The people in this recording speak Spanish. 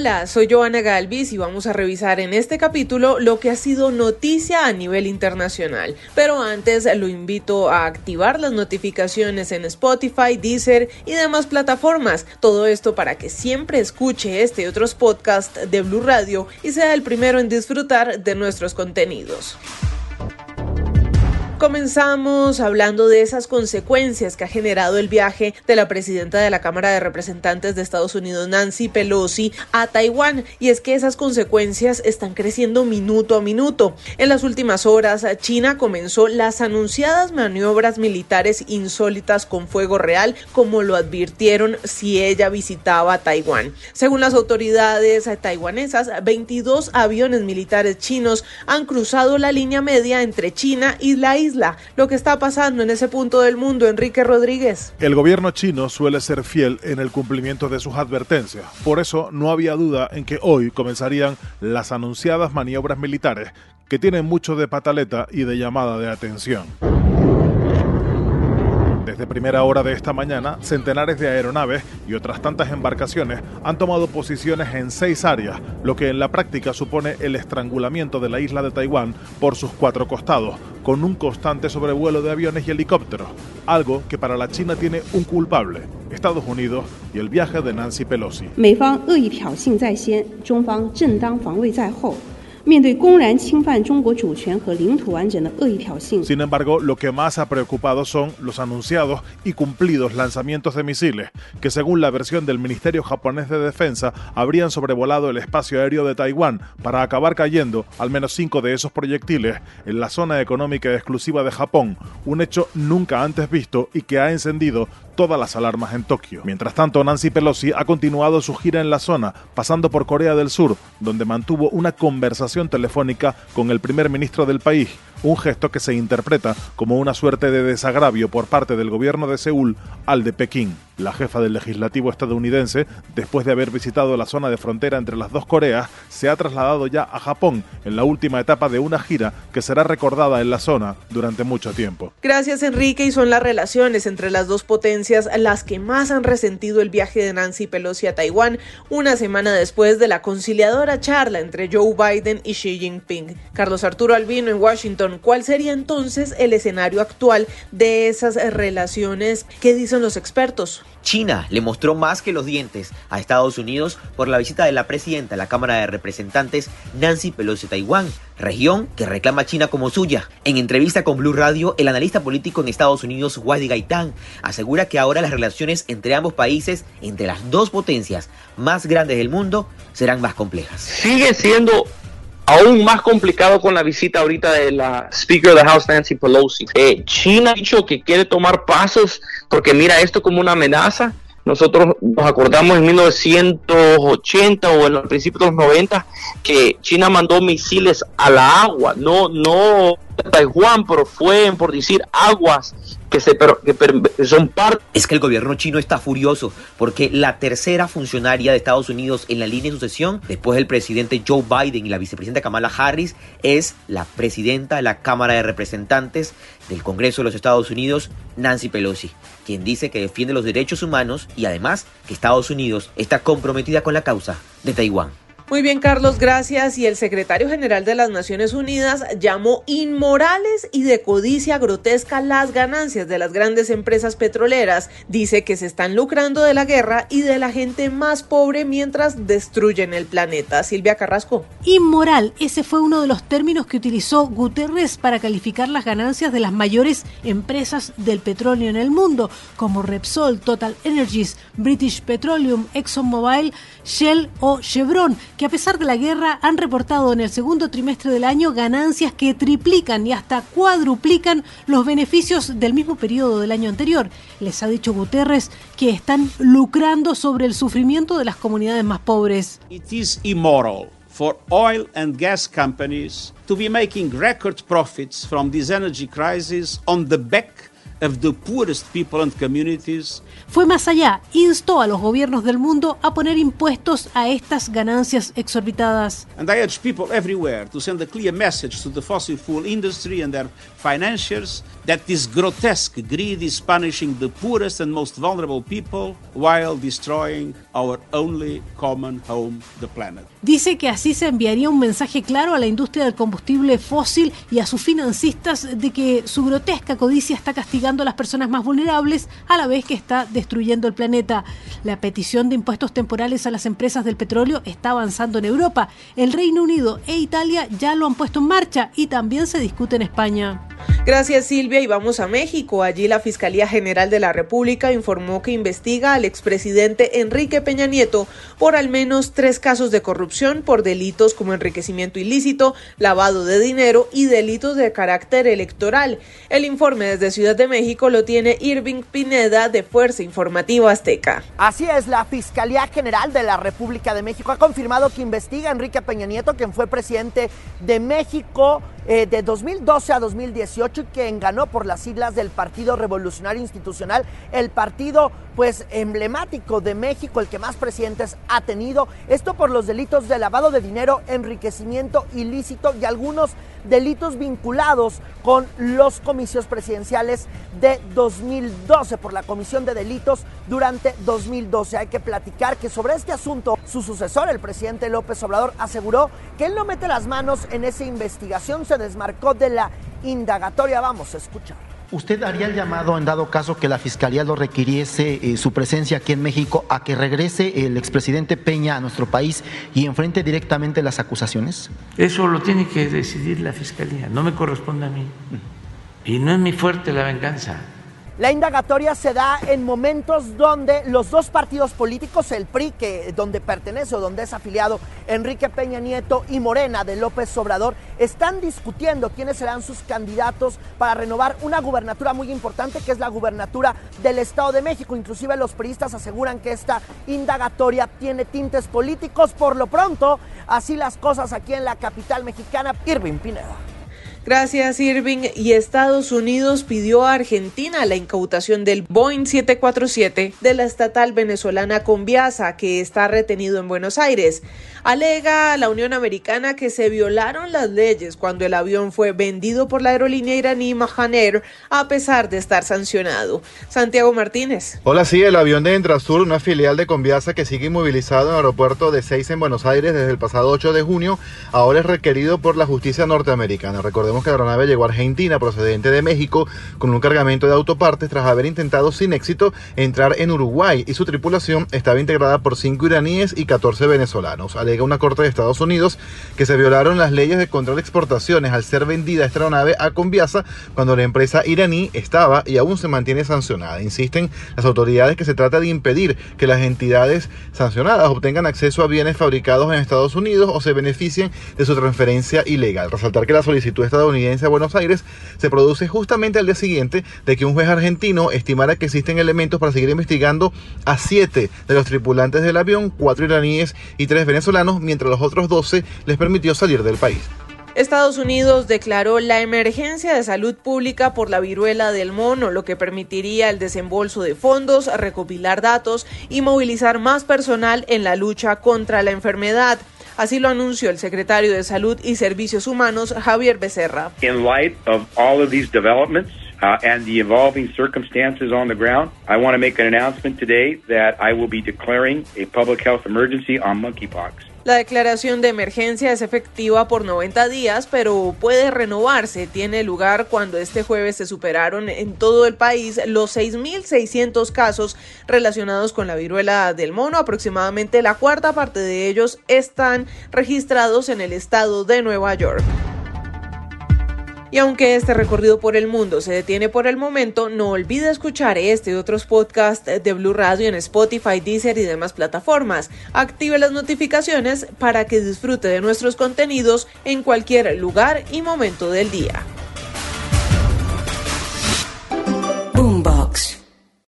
Hola, soy Joana Galvis y vamos a revisar en este capítulo lo que ha sido noticia a nivel internacional. Pero antes lo invito a activar las notificaciones en Spotify, Deezer y demás plataformas. Todo esto para que siempre escuche este y otros podcasts de Blue Radio y sea el primero en disfrutar de nuestros contenidos. Comenzamos hablando de esas consecuencias que ha generado el viaje de la presidenta de la Cámara de Representantes de Estados Unidos, Nancy Pelosi, a Taiwán. Y es que esas consecuencias están creciendo minuto a minuto. En las últimas horas, China comenzó las anunciadas maniobras militares insólitas con fuego real, como lo advirtieron si ella visitaba Taiwán. Según las autoridades taiwanesas, 22 aviones militares chinos han cruzado la línea media entre China y la isla lo que está pasando en ese punto del mundo, Enrique Rodríguez. El gobierno chino suele ser fiel en el cumplimiento de sus advertencias. Por eso no había duda en que hoy comenzarían las anunciadas maniobras militares que tienen mucho de pataleta y de llamada de atención. Desde primera hora de esta mañana, centenares de aeronaves y otras tantas embarcaciones han tomado posiciones en seis áreas, lo que en la práctica supone el estrangulamiento de la isla de Taiwán por sus cuatro costados, con un constante sobrevuelo de aviones y helicópteros, algo que para la China tiene un culpable, Estados Unidos y el viaje de Nancy Pelosi. Sin embargo, lo que más ha preocupado son los anunciados y cumplidos lanzamientos de misiles, que según la versión del Ministerio japonés de Defensa habrían sobrevolado el espacio aéreo de Taiwán para acabar cayendo al menos cinco de esos proyectiles en la zona económica exclusiva de Japón, un hecho nunca antes visto y que ha encendido todas las alarmas en Tokio. Mientras tanto, Nancy Pelosi ha continuado su gira en la zona, pasando por Corea del Sur, donde mantuvo una conversación telefónica con el primer ministro del país, un gesto que se interpreta como una suerte de desagravio por parte del gobierno de Seúl al de Pekín. La jefa del legislativo estadounidense, después de haber visitado la zona de frontera entre las dos Coreas, se ha trasladado ya a Japón en la última etapa de una gira que será recordada en la zona durante mucho tiempo. Gracias Enrique y son las relaciones entre las dos potencias las que más han resentido el viaje de Nancy Pelosi a Taiwán una semana después de la conciliadora charla entre Joe Biden y Xi Jinping. Carlos Arturo Albino en Washington, ¿cuál sería entonces el escenario actual de esas relaciones? ¿Qué dicen los expertos? China le mostró más que los dientes a Estados Unidos por la visita de la presidenta de la Cámara de Representantes, Nancy Pelosi a Taiwán, región que reclama a China como suya. En entrevista con Blue Radio, el analista político en Estados Unidos, Wadi Gaitán, asegura que ahora las relaciones entre ambos países, entre las dos potencias más grandes del mundo, serán más complejas. Sigue siendo aún más complicado con la visita ahorita de la Speaker of the House, Nancy Pelosi. Eh, China ha dicho que quiere tomar pasos porque mira esto como una amenaza. Nosotros nos acordamos en 1980 o en los principios de los 90 que China mandó misiles a la agua, no, no Taiwán, pero fue por decir aguas que, son parte. Es que el gobierno chino está furioso porque la tercera funcionaria de Estados Unidos en la línea de sucesión, después del presidente Joe Biden y la vicepresidenta Kamala Harris, es la presidenta de la Cámara de Representantes del Congreso de los Estados Unidos, Nancy Pelosi, quien dice que defiende los derechos humanos y además que Estados Unidos está comprometida con la causa de Taiwán. Muy bien, Carlos, gracias. Y el secretario general de las Naciones Unidas llamó inmorales y de codicia grotesca las ganancias de las grandes empresas petroleras. Dice que se están lucrando de la guerra y de la gente más pobre mientras destruyen el planeta. Silvia Carrasco. Inmoral, ese fue uno de los términos que utilizó Guterres para calificar las ganancias de las mayores empresas del petróleo en el mundo, como Repsol, Total Energies, British Petroleum, ExxonMobil, Shell o Chevron que a pesar de la guerra han reportado en el segundo trimestre del año ganancias que triplican y hasta cuadruplican los beneficios del mismo periodo del año anterior. Les ha dicho Guterres que están lucrando sobre el sufrimiento de las comunidades más pobres. It is immoral for oil and gas companies to be making record profits from this energy crisis on the back of the poorest people and communities. Fue más allá, instó a los gobiernos del mundo a poner impuestos a estas ganancias exorbitadas. And I urge people everywhere to send a clear message to the fossil fuel industry and their financiers that this grotesque greed is punishing the poorest and most vulnerable people while destroying our only common home, the planet. Dice que así se enviaría un mensaje claro a la industria del combustible fósil y a sus financistas de que su grotesca codicia está a las personas más vulnerables a la vez que está destruyendo el planeta. La petición de impuestos temporales a las empresas del petróleo está avanzando en Europa. El Reino Unido e Italia ya lo han puesto en marcha y también se discute en España. Gracias Silvia y vamos a México. Allí la Fiscalía General de la República informó que investiga al expresidente Enrique Peña Nieto por al menos tres casos de corrupción por delitos como enriquecimiento ilícito, lavado de dinero y delitos de carácter electoral. El informe desde Ciudad de México lo tiene Irving Pineda de Fuerza Informativa Azteca. Así es, la Fiscalía General de la República de México ha confirmado que investiga a Enrique Peña Nieto, quien fue presidente de México eh, de 2012 a 2018 y que ganó por las siglas del Partido Revolucionario Institucional, el partido pues emblemático de México, el que más presidentes ha tenido. Esto por los delitos de lavado de dinero, enriquecimiento ilícito y algunos delitos vinculados con los comicios presidenciales de 2012 por la Comisión de Delitos durante 2012. Hay que platicar que sobre este asunto su sucesor, el presidente López Obrador, aseguró que él no mete las manos en esa investigación, se desmarcó de la indagatoria. Vamos a escuchar. ¿Usted haría el llamado, en dado caso que la Fiscalía lo requiriese, eh, su presencia aquí en México, a que regrese el expresidente Peña a nuestro país y enfrente directamente las acusaciones? Eso lo tiene que decidir la Fiscalía, no me corresponde a mí. Y no es mi fuerte la venganza. La indagatoria se da en momentos donde los dos partidos políticos, el PRI, que donde pertenece o donde es afiliado Enrique Peña Nieto y Morena de López Obrador, están discutiendo quiénes serán sus candidatos para renovar una gubernatura muy importante, que es la gubernatura del Estado de México. Inclusive los priistas aseguran que esta indagatoria tiene tintes políticos. Por lo pronto, así las cosas aquí en la capital mexicana. Irving Pineda. Gracias, Irving. Y Estados Unidos pidió a Argentina la incautación del Boeing 747 de la estatal venezolana Conviasa, que está retenido en Buenos Aires. Alega a la Unión Americana que se violaron las leyes cuando el avión fue vendido por la aerolínea iraní Mahan Air, a pesar de estar sancionado. Santiago Martínez. Hola, sí, el avión de Entrasur, una filial de Conviasa que sigue inmovilizado en el aeropuerto de Seis en Buenos Aires desde el pasado 8 de junio, ahora es requerido por la justicia norteamericana. Recordemos que la aeronave llegó a Argentina procedente de México con un cargamento de autopartes tras haber intentado sin éxito entrar en Uruguay y su tripulación estaba integrada por 5 iraníes y 14 venezolanos. Alega una corte de Estados Unidos que se violaron las leyes de control de exportaciones al ser vendida esta aeronave a Conviasa cuando la empresa iraní estaba y aún se mantiene sancionada. Insisten las autoridades que se trata de impedir que las entidades sancionadas obtengan acceso a bienes fabricados en Estados Unidos o se beneficien de su transferencia ilegal. Resaltar que la solicitud estadounidense Buenos Aires se produce justamente al día siguiente de que un juez argentino estimara que existen elementos para seguir investigando a siete de los tripulantes del avión, cuatro iraníes y tres venezolanos, mientras los otros 12 les permitió salir del país. Estados Unidos declaró la emergencia de salud pública por la viruela del mono, lo que permitiría el desembolso de fondos, recopilar datos y movilizar más personal en la lucha contra la enfermedad. Así lo anunció el secretario de Salud y Servicios Humanos, Javier Becerra. In light of all of these developments, Uh, and the evolving circumstances on the ground, I want to make an announcement today that I will be declaring a public health emergency on monkeypox. La declaración de emergencia es efectiva por 90 días, pero puede renovarse. Tiene lugar cuando este jueves se superaron en todo el país los 6.600 casos relacionados con la viruela del mono. Aproximadamente la cuarta parte de ellos están registrados en el estado de Nueva York. Y aunque este recorrido por el mundo se detiene por el momento, no olvide escuchar este y otros podcasts de Blue Radio en Spotify, Deezer y demás plataformas. Active las notificaciones para que disfrute de nuestros contenidos en cualquier lugar y momento del día.